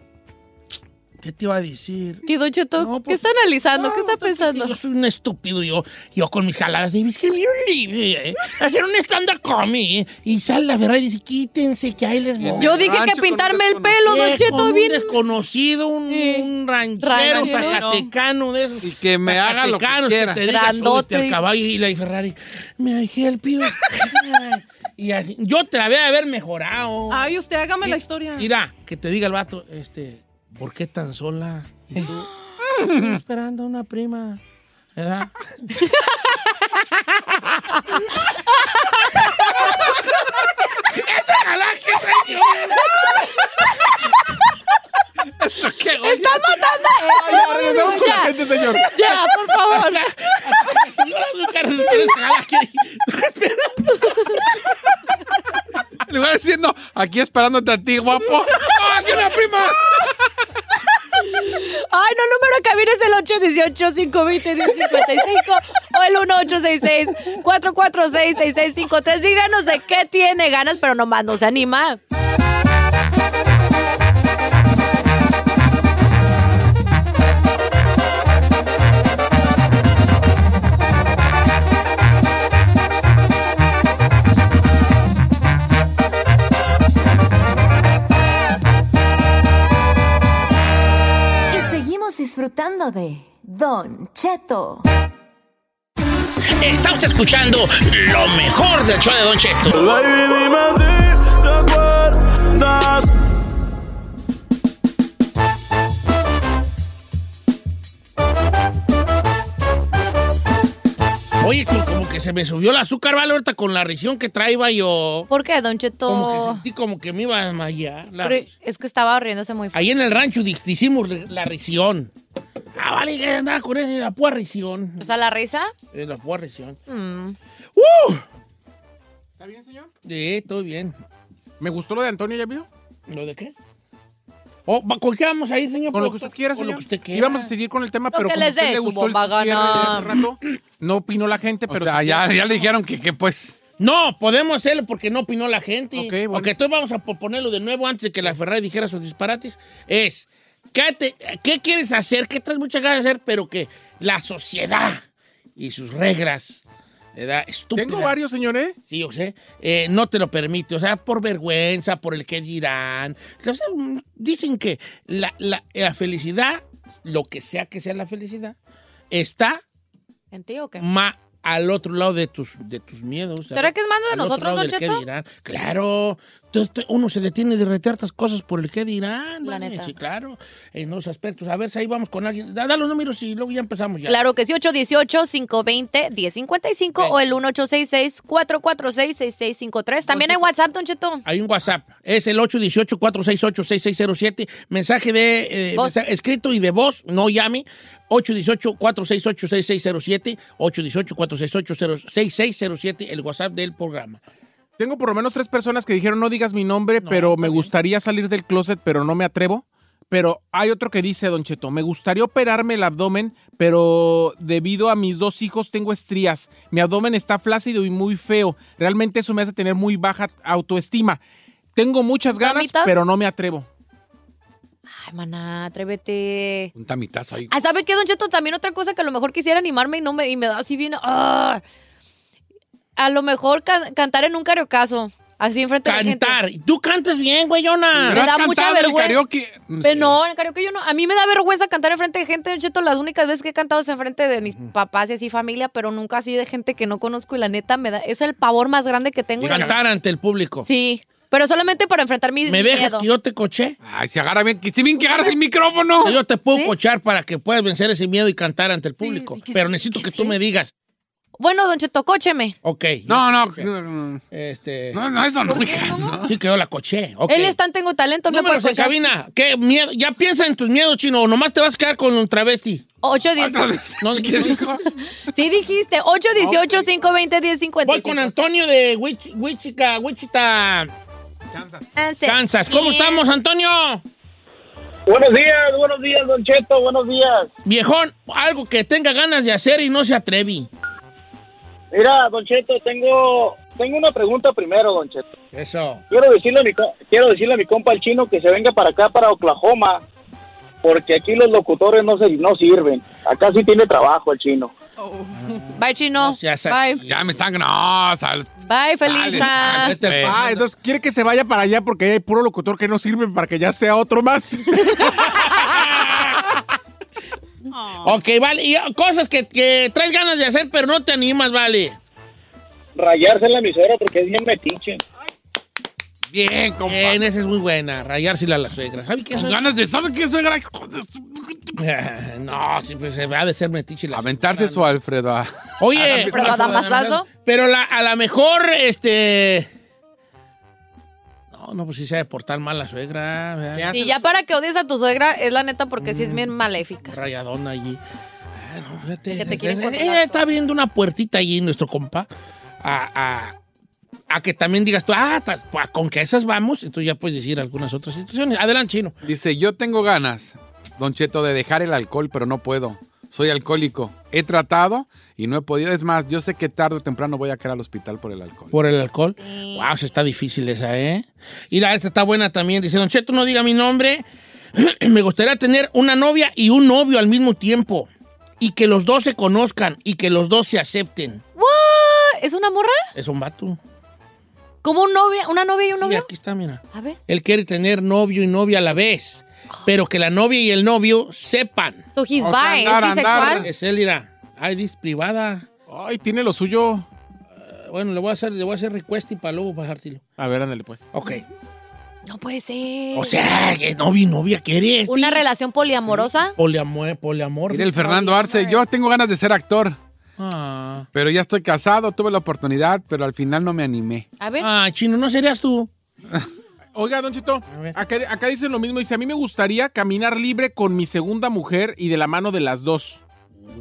¿Qué te iba a decir? ¿Qué, Don Cheto? No, ¿Qué pues- está analizando? ¿Qué está pues, pensando? Yo soy un estúpido, yo, yo con mis jaladas de escribir un libro, ¿eh? hacer un stand-up comedy, ¿eh? y sale la verdad y dice, quítense, que ahí les voy. Yo dije que pintarme el pelo, Don Eh, Cheto, con bien. un desconocido, un, Sí. un ranchero, Ranchero. zacatecano de esos. Y que me haga lo que quiera. te diga, Grandote. súbete al caballo y la Ferrari, me help you. y así, yo te la voy a haber mejorado. Ay, usted hágame la historia. Mira, que te diga el vato, este, ¿por qué tan sola? Y tú, Estoy esperando a una prima. ¿Verdad? ¡Esa galaxia ¿Eso qué, güey? ¡Estás matando! Ay, ahora ya estamos con la gente, señor. Ya, por favor. Señora, su cara de esa galaxia. Estoy esperando. En lugar de diciendo, aquí esperándote a ti, guapo. ¡Ah, aquí una prima! Ay, no, número de cabina es el 818-520-1055 o el 1866-446-6653. Díganos de qué tiene ganas, pero nomás no se anima. Disfrutando de Don Cheto. Está usted escuchando lo mejor del show de Don Cheto. Oye, como- como que se me subió el azúcar, ¿vale? Ahorita con la risión que traía yo. ¿Por qué, Don Cheto? Como que sentí como que me iba a desmayar. Es que estaba riéndose muy fuerte. Ahí en el rancho hicimos la risión. Ah, vale, que andaba con esa, la pura risión. O sea, la risa. Eh, la pura risión. Mm. ¡Uh! ¿Está bien, señor? Sí, todo bien. Me gustó lo de Antonio, ¿ya vio? ¿Lo de qué? Oh, ¿Con qué vamos ahí, señor? Con lo que usted quiera, Con lo señor. que usted quiera. Íbamos a seguir con el tema, Lo pero que como a les usted dé le su gustó el cierre de hace rato, no opinó la gente, O pero sea, ya, ya le dijeron que, que pues... No, podemos hacerlo porque no opinó la gente. Ok, Ok, bueno. entonces vamos a ponerlo de nuevo antes de que la Ferrari dijera sus disparates. Es, ¿qué, te- qué quieres hacer? ¿Qué traes muchas ganas de hacer? Pero que la sociedad y sus reglas, ¿verdad? Estúpidas. Tengo varios, señores. Sí, yo sé. eh, no te lo permite. O sea, por vergüenza, por el que dirán. O sea, dicen que la, la- la felicidad, lo que sea que sea la felicidad, está ¿En ti o qué? ma- al otro lado de tus, de tus miedos. ¿Será que es mando de Al otro nosotros, lado Don del qué Cheto? dirán. Claro. Entonces, uno se detiene de tantas cosas por el que dirán. La neta. Sí, claro. En los aspectos. A ver si ahí vamos con alguien. Da, da los números y luego ya empezamos ya. Claro que sí, 818-520-1055 o el 1866-446-6653. También hay WhatsApp, Don Cheto. Hay un WhatsApp. Es el 818-468-6607. Mensaje de eh, mensaje escrito y de voz. No llame. 818-468-6607. 818-468-6607. El WhatsApp del programa. Tengo por lo menos tres personas que dijeron no digas mi nombre, pero me gustaría salir del closet, pero no me atrevo. Pero hay otro que dice, Don Cheto, me gustaría operarme el abdomen, pero debido a mis dos hijos tengo estrías. Mi abdomen está flácido y muy feo. Realmente eso me hace tener muy baja autoestima. Tengo muchas ganas, pero no me atrevo. Ay, maná, atrévete. Un tamitazo ahí. Ah, ¿sabe qué, Don Cheto? También otra cosa que a lo mejor quisiera animarme y no me, y me da así bien. ah. A lo mejor can- cantar en un cariocazo. Así enfrente de gente. Cantar. Tú cantas bien, güeyona. Me da mucha vergüenza. karaoke? Pero no, en karaoke yo no. A mí me da vergüenza cantar enfrente de gente, Cheto. Las únicas veces que he cantado es enfrente de mis papás y así familia, pero nunca así de gente que no conozco y la neta me da. Es el pavor más grande que tengo. Cantar ante el público. Sí. Pero solamente para enfrentar mi, ¿Me dejas miedo. que yo te coche? Ay, se agarra bien. Si bien que agarras el micrófono. Yo te puedo cochar para que puedas vencer ese miedo y cantar ante el público. Pero necesito que tú me digas. Bueno, Don Cheto, cócheme. Ok. No, no. Este. No, no, eso no, hija, no. Sí, que yo la coché. Ok. Él es tan tengo talento, no Números puede en cabina. ¿Qué miedo? Ya piensa en tus miedos, chino. O nomás te vas a quedar con un travesti. 8, 10. No, ¿qué dijo? Sí dijiste, 818-520-1055. Voy con Antonio de Wich- Wichita, Wichita, Kansas. ¿Cómo estamos, Antonio? Buenos días, buenos días, Don Cheto, buenos días. Viejón, algo que tenga ganas de hacer y no se atrevi. Mira, Don Cheto, tengo, tengo una pregunta primero, Don Cheto. Eso. Quiero decirle, a mi, quiero decirle a mi compa el chino que se venga para acá, para Oklahoma, porque aquí los locutores no, se, no sirven. Acá sí tiene trabajo el chino. Bye, chino. Bye. Ya me están. No, sal. Bye, Felicia. Ah, entonces quiere que se vaya para allá porque hay puro locutor que no sirve para que ya sea otro más. Ok, vale. Y uh, cosas que, que traes ganas de hacer, pero no te animas, vale. Rayarse en la emisora porque es bien metiche. Bien, compa. Bien, esa es muy buena. Rayársela a la suegra. ¿Sabe qué? Con ganas de. ¿Sabe qué, suegra? No, siempre se va de ser metiche la Aventarse su Alfredo. a- Oye, pero la- a lo mejor, este... No, no, pues sí se ha de portar mal la suegra. ¿verdad? Y ya para que odies a tu suegra, es la neta porque sí es bien maléfica. Rayadona allí. Fíjate, Que te quieren eh, eh, está viendo una puertita allí nuestro compa a, a- a que también digas tú, ah, pues, con que a esas vamos, entonces ya puedes decir algunas otras situaciones. Adelante, Chino. Dice, yo tengo ganas, Don Cheto, de dejar el alcohol, pero no puedo. Soy alcohólico. He tratado y no he podido. Es más, yo sé que tarde o temprano voy a caer al hospital por el alcohol. Por el alcohol. Wow, se está difícil esa, ¿eh? Mira, esta está buena también. Dice, Don Cheto, no diga mi nombre. Me gustaría tener una novia y un novio al mismo tiempo. Y que los dos se conozcan y que los dos se acepten. ¿What? ¿Es una morra? Es un vato. ¿Como un novia, una novia y un Sí, novio? aquí está, mira. A ver. Él quiere tener novio y novia a la vez. Pero que la novia y el novio sepan. So he's O sea, bi, ¿es bisexual? Es él. Ay, dis privada. Ay, tiene lo suyo. Eh, bueno, le voy a hacer, le voy a hacer request y para luego bajárselo. A ver, ándale pues. Ok. No puede ser. O sea, que novio y novia quiere. este. ¿Una relación poliamorosa? Poliamor, poliamor. Mira el Fernando Arce, yo tengo ganas de ser actor. Ah. Pero ya estoy casado, tuve la oportunidad, pero al final no me animé. A ver. Ah, chino, ¿no serías tú? Oiga, Don Chito, acá, acá dicen lo mismo. Dice, a mí me gustaría caminar libre con mi segunda mujer y de la mano de las dos.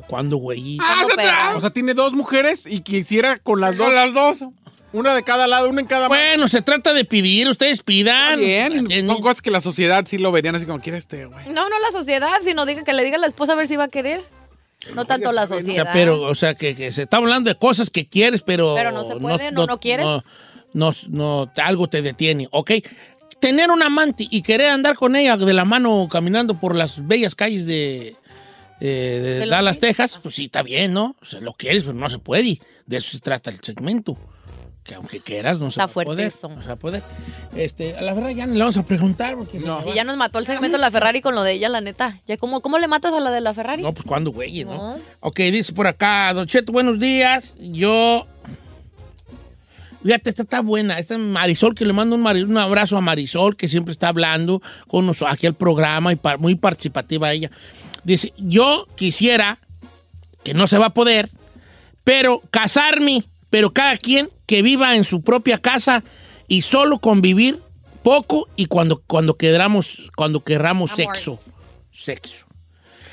¿Cuándo, güey? Ah, se tra- O sea, tiene dos mujeres y quisiera con las dos. Con las dos. Una de cada lado, una en cada mano. Bueno, se trata de pedir, ustedes pidan. Bien, son cosas que la sociedad sí lo verían así como quiere este, güey. No, no la sociedad, sino diga que le diga a la esposa a ver si va a querer. No tanto la sociedad. pero, o sea, que, que se está hablando de cosas que quieres, pero... Pero no se puede, no, no quieres. No, no, no, algo te detiene, ¿ok? Tener un amante y querer andar con ella de la mano caminando por las bellas calles de, eh, de ¿De Los Dallas, Texas, pues sí, está bien, ¿no? O sea, lo quieres, pero no se puede. De eso se trata el segmento. Que aunque quieras, no se fuerte poder. eso. No se va a poder. Este, a la verdad ya no le vamos a preguntar porque... No, Sí, ya nos mató el segmento de la Ferrari con lo de ella, la neta. Ya, ¿cómo, ¿Cómo le matas a la de la Ferrari? No, pues cuando, güey, ¿no? No. Ok, dice por acá, Don Cheto, buenos días. Yo. Fíjate, esta está buena. Esta es Marisol, que le mando un, un abrazo a Marisol, que siempre está hablando con nosotros aquí al programa y par- muy participativa ella. Dice: Yo quisiera, que no se va a poder, pero casarme, pero cada quien que viva en su propia casa y solo convivir poco y cuando, cuando, queramos, cuando querramos Amor. sexo. Sexo.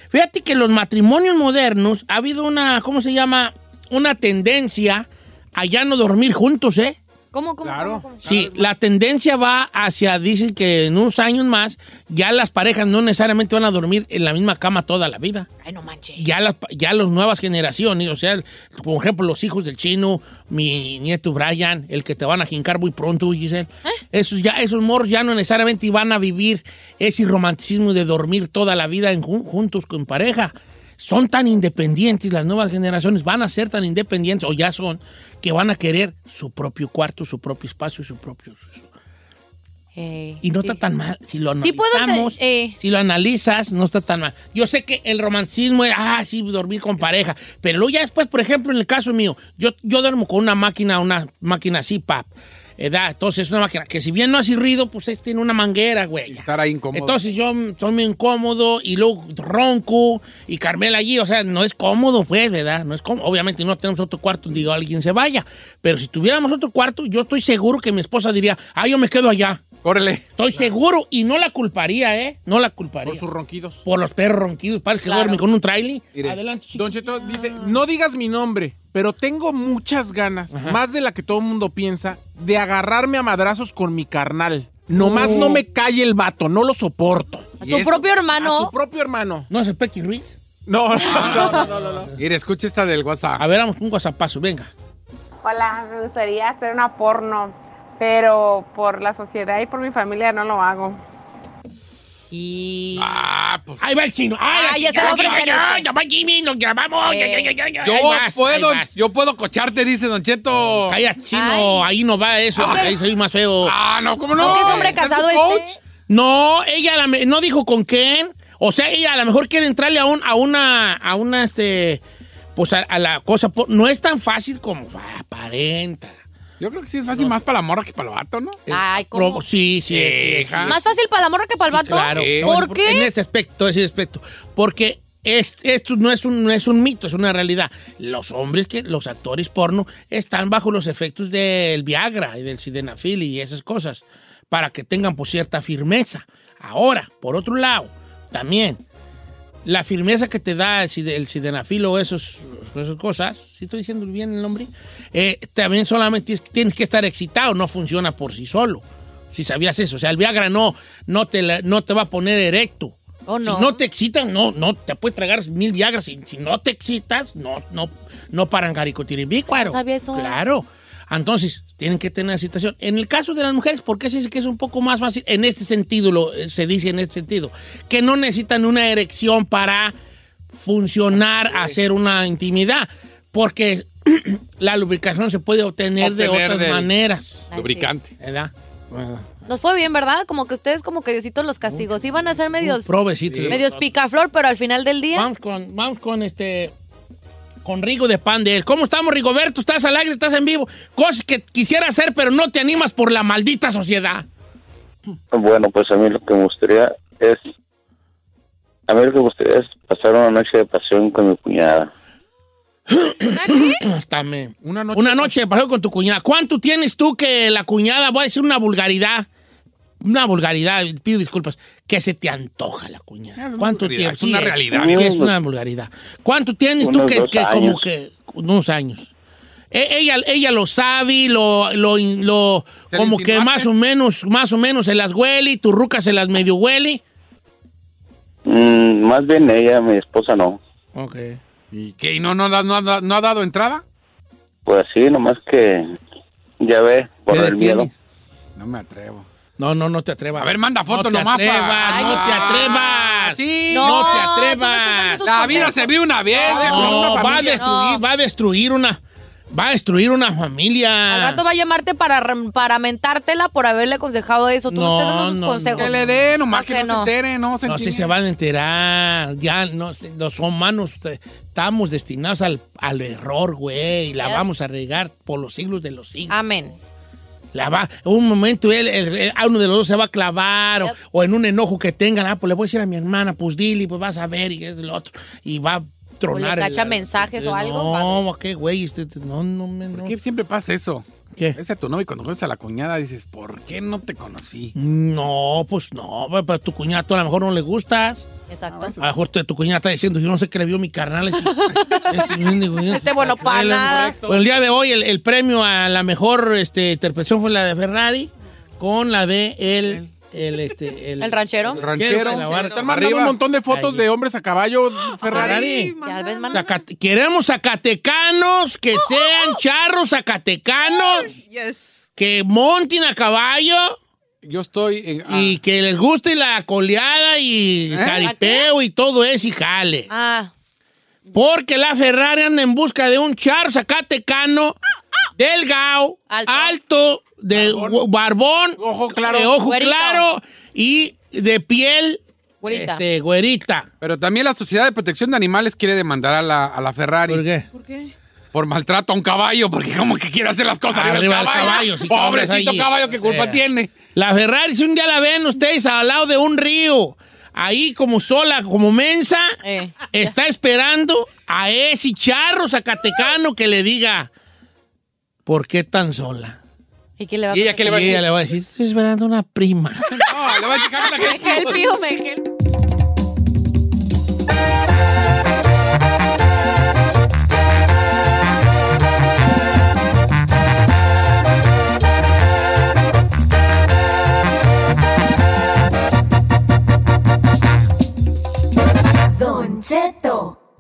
Fíjate que en los matrimonios modernos ha habido una, ¿cómo se llama? Una tendencia a ya no dormir juntos, ¿eh? ¿Cómo, cómo, Claro. cómo, cómo? Sí, la tendencia va hacia, dicen que en unos años más, ya las parejas no necesariamente van a dormir en la misma cama toda la vida. Ay, no manches. Ya las ya las nuevas generaciones, o sea, por ejemplo, los hijos del chino, mi nieto Brian, el que te van a jincar muy pronto, Giselle. Esos, ya, esos morros ya no necesariamente van a vivir ese romanticismo de dormir toda la vida en jun- juntos con pareja. Son tan independientes, las nuevas generaciones van a ser tan independientes, o ya son, que van a querer su propio cuarto, su propio espacio, su propio... Eh, Y no sí. está tan mal. Si lo analizamos, eh. si lo analizas, no está tan mal. Yo sé que el romanticismo es, ah, sí, dormir con pareja. Pero luego ya después, por ejemplo, en el caso mío, yo, yo duermo con una máquina, una máquina así, pap. Edad, entonces es una máquina que si bien no hace ruido, pues es- tiene una manguera, güey. Estar ahí incómodo. Entonces yo estoy muy incómodo y luego ronco y Carmela allí, o sea, no es cómodo, pues, ¿verdad? No es cómodo. Obviamente no tenemos otro cuarto donde alguien se vaya, pero si tuviéramos otro cuarto, yo estoy seguro que mi esposa diría, ah, yo me quedo allá. Órale. Estoy seguro y no la culparía, ¿eh? No la culparía. Por sus ronquidos. Por los perros ronquidos, padres que Claro. duermen con un trailer. Mire. Adelante. Don Cheto dice, no digas mi nombre, pero tengo muchas ganas, más de la que todo el mundo piensa, de agarrarme a madrazos con mi carnal. Nomás Oh. no me calle el vato, no lo soporto. A su propio A hermano. su propio hermano. ¿No es el Pequi Ruiz? No, no, no, no, no, no. Mire, escucha esta del WhatsApp. A ver, vamos un guasapazo, venga. Hola, me gustaría hacer una porno, pero por la sociedad y por mi familia no lo hago. Y... Ah, pues. Ahí va el chino. ¡Ay, Ah, ya se va a ya, va Jimmy! ¡Nos grabamos! Eh. ya, ya, ya, ya, ya. Yo vas, puedo, yo puedo cocharte, dice Don Cheto. Calla, chino, ahí no va eso, porque ahí soy más feo. Ah, no, ¿cómo no? ¿Con qué es hombre ¿Está tu casado coach? este? No, ella la me- no dijo con quién. O sea, ella a lo mejor quiere entrarle a, un, a una, a una, este, pues a, a la cosa. No es tan fácil como ah, aparenta. Yo creo que sí es fácil más para la morra que para el vato, ¿no? Ay, Pro- ¿cómo? sí, sí, sí, sí, Hija. sí. ¿Más fácil para la morra que para el vato? Claro. No, ¿Por en- qué? En este aspecto, ese aspecto. Porque es- esto no es, un, no es un mito, es una realidad. Los hombres, que los actores porno, están bajo los efectos del Viagra y del Sildenafil y esas cosas, para que tengan pues, cierta firmeza. Ahora, por otro lado, también, la firmeza que te da el, el sidenafil o esos, esas cosas, si estoy diciendo bien el nombre, eh, también solamente tienes, que estar excitado, no funciona por sí solo. Si sabías eso, o sea, el Viagra no, no, te, la- no te va a poner erecto. Oh, no. Si no te excitan, no, no, te puedes tragar mil Viagras. Si, si no te excitas, no, no, no paran. No sabía eso. Claro. Entonces, tienen que tener excitación. En el caso de las mujeres, ¿por qué se dice que es un poco más fácil? En este sentido, lo, eh, se dice en este sentido, que no necesitan una erección para funcionar, hacer una intimidad, porque la lubricación se puede obtener, de otras maneras. Lubricante. ¿Verdad? Nos fue bien, ¿verdad? Como que ustedes, como que Diositos los castigos. Iban a ser medios. Provecitos. Medios picaflor, pero al final del día. Vamos con, vamos con este. Con Rigo de Pan de él. ¿Cómo estamos, Rigoberto? ¿Estás al aire? ¿Estás en vivo? Cosas que quisiera hacer, pero no te animas por la maldita sociedad. Bueno, pues a mí lo que me gustaría es. A mí lo que me gustaría es pasar una noche de pasión con mi cuñada. También. Una noche, una noche de paseo con tu cuñada. ¿Cuánto tienes tú que la cuñada, voy a decir una vulgaridad, una vulgaridad, pido disculpas, que se te antoja la cuñada? ¿Cuánto tiempo? es una realidad. Sí, es una vulgaridad. ¿Cuánto tienes tú que, como años. que unos años? E- Ella, ella lo sabe, lo, lo, lo- ¿Se le como que más o menos, más o menos se las huele, y tu ruca se las medio huele. Mm, más bien ella, mi esposa no. Ok. ¿Y qué? ¿Y no, no, da- no, ha- no ha dado entrada? Pues sí, nomás que ya ve, por ¿Qué el miedo. No me atrevo. No, no, no te atrevas. A ver, manda foto no te nomás atrevas, No te atrevas. sí. No, No, te atrevas. La vida se vive una vez. No, una va a destruir, No. va a destruir una, va a destruir una familia. Al rato va a llamarte para, para mentártela por haberle aconsejado eso. Tú No, no, estás dando sus no, consejos. Que le dé, nomás ¿Por que qué no, no? se entere, no se No sé si se van a enterar. Ya, no los humanos eh, estamos destinados al, al error, güey. Y la vamos a regar por los siglos de los siglos. Amén. La va, un momento él, él- él- a uno de los dos se va a clavar o, Yep. o en un enojo que tengan, ah, pues le voy a decir a mi hermana, pues dile, pues vas a ver y es el otro. Y va a tronar. O le el- mensajes o algo, No, qué güey, este, no, no, me- no. ¿Por qué siempre pasa eso? ¿Qué? Ves a tu novio y cuando conoces a la cuñada dices, ¿por qué no te conocí? No, pues no, pues, pues, tu cuñada a lo mejor no le gustas. Exacto. A lo mejor tu, cuñada está diciendo, yo no sé qué le vio mi carnal. Este, este Este bueno para nada. Pues el día de hoy el, el premio a la mejor este, interpretación fue la de Ferrari con la de el, el, este, ¿El ranchero? el ranchero. la barra- Están mandando un montón de fotos Ahí. de hombres a caballo, Ferrari. Ferrari. Manda. Zacate- queremos zacatecanos que sean charros zacatecanos, Yes. que monten a caballo Yo estoy en... ah, y que les guste la coleada y ¿Eh? jaripeo y todo eso y jale. Ah, Porque la Ferrari anda en busca de un charro zacatecano, delgado, Alto. alto, de barbón, Ojo claro. de ojo claro y de piel güerita. este, güerita. Pero también la Sociedad de Protección de Animales quiere demandar a la, a la Ferrari ¿Por qué? ¿Por qué? por maltrato a un caballo, porque como que quiere hacer las cosas arriba, Arriba del caballo. Pobrecito caballo, ¿qué culpa Eh. tiene? La Ferrari, si un día la ven ustedes al lado de un río, ahí como sola, como mensa, Eh. está esperando a ese charro zacatecano que le diga, ¿por qué tan sola? ¿Y qué le va a ¿Y ella qué le va a Y decir? ella le va a decir, estoy esperando una prima. No, le va a decir, "Cámara, que- Me help you, me